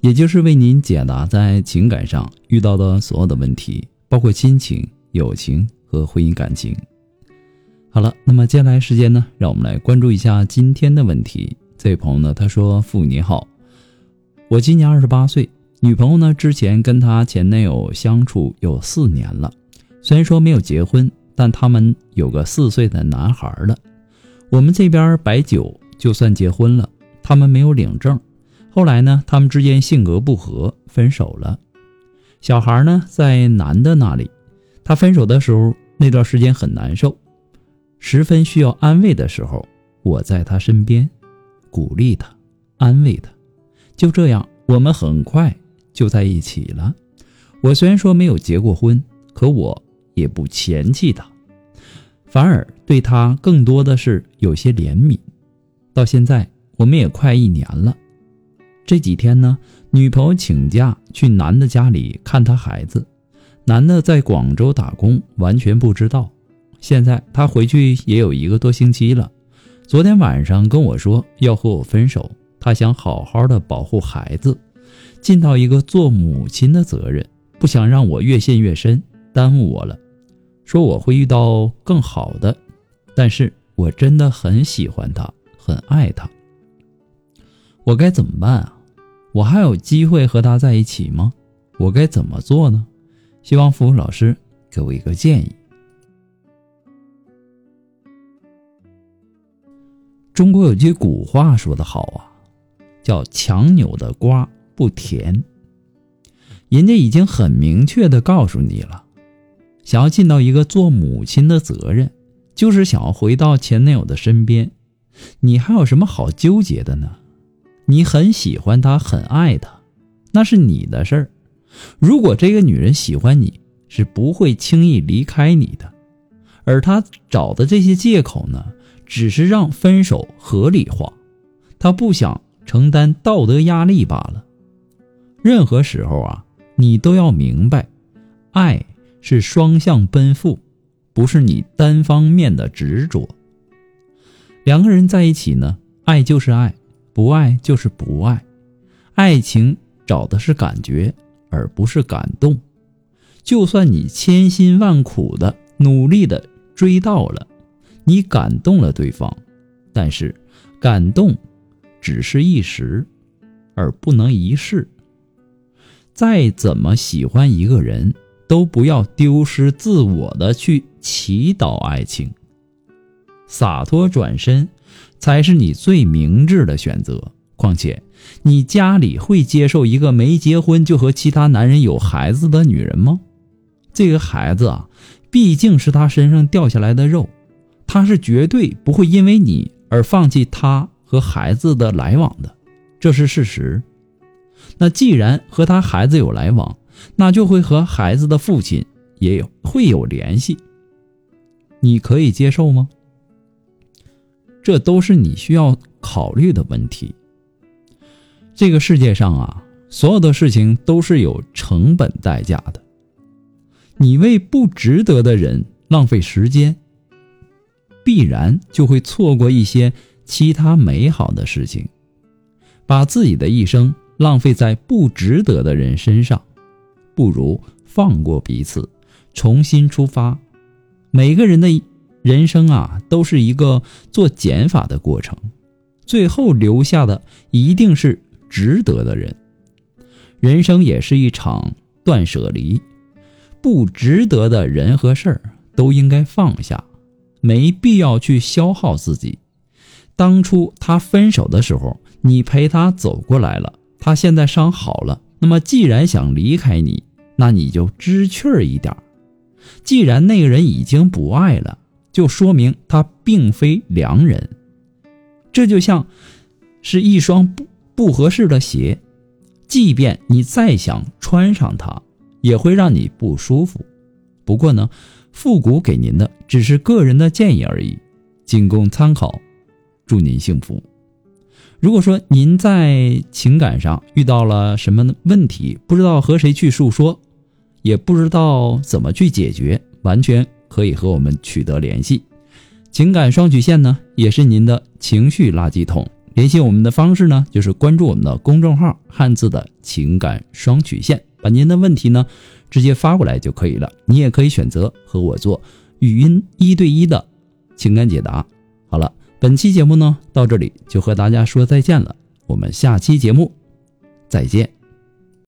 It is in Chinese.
也就是为您解答在情感上遇到的所有的问题，包括亲情、友情和婚姻感情。好了，那么接下来时间呢，让我们来关注一下今天的问题。这位朋友呢，他说：“父你好，我今年二十八岁，女朋友呢之前跟她前男友相处有四年了，虽然说没有结婚，但他们有个四岁的男孩了。我们这边摆酒就算结婚了，他们没有领证。后来呢，他们之间性格不合，分手了。小孩呢在男的那里，他分手的时候那段时间很难受，十分需要安慰的时候，我在他身边，鼓励他，安慰他。就这样，我们很快就在一起了。我虽然说没有结过婚，可我也不嫌弃他。反而对他更多的是有些怜悯。到现在我们也快一年了，这几天呢，女朋友请假去男的家里看他孩子，男的在广州打工，完全不知道。现在他回去也有一个多星期了，昨天晚上跟我说要和我分手，他想好好的保护孩子，尽到一个做母亲的责任，不想让我越陷越深，耽误我了。说我会遇到更好的，但是我真的很喜欢他，很爱他。我该怎么办啊？我还有机会和他在一起吗？我该怎么做呢？希望付老师给我一个建议。中国有句古话说得好啊，叫“强扭的瓜不甜”。人家已经很明确的告诉你了。想要尽到一个做母亲的责任，就是想要回到前男友的身边，你还有什么好纠结的呢？你很喜欢他，很爱他，那是你的事儿。如果这个女人喜欢你，是不会轻易离开你的。而他找的这些借口呢，只是让分手合理化，他不想承担道德压力罢了。任何时候啊，你都要明白，爱。是双向奔赴，不是你单方面的执着。两个人在一起呢，爱就是爱，不爱就是不爱。爱情找的是感觉，而不是感动。就算你千辛万苦的努力的追到了，你感动了对方，但是感动只是一时，而不能一世。再怎么喜欢一个人。都不要丢失自我的去祈祷爱情，洒脱转身才是你最明智的选择。况且，你家里会接受一个没结婚就和其他男人有孩子的女人吗？这个孩子啊，毕竟是他身上掉下来的肉，他是绝对不会因为你而放弃他和孩子的来往的，这是事实。那既然和他孩子有来往，那就会和孩子的父亲也有会有联系，你可以接受吗？这都是你需要考虑的问题。这个世界上啊，所有的事情都是有成本代价的。你为不值得的人浪费时间，必然就会错过一些其他美好的事情，把自己的一生浪费在不值得的人身上。不如放过彼此，重新出发。每个人的人生啊，都是一个做减法的过程，最后留下的一定是值得的人。人生也是一场断舍离，不值得的人和事儿都应该放下，没必要去消耗自己。当初他分手的时候，你陪他走过来了，他现在伤好了，那么既然想离开你。那你就知趣儿一点。既然那个人已经不爱了，就说明他并非良人。这就像是一双不不合适的鞋，即便你再想穿上它，也会让你不舒服。不过呢，复古给您的只是个人的建议而已，仅供参考。祝您幸福。如果说您在情感上遇到了什么问题，不知道和谁去诉说，也不知道怎么去解决，完全可以和我们取得联系。情感双曲线呢，也是您的情绪垃圾桶。联系我们的方式呢，就是关注我们的公众号“汉字的情感双曲线”，把您的问题呢直接发过来就可以了。你也可以选择和我做语音一对一的情感解答。好了，本期节目呢到这里就和大家说再见了，我们下期节目再见。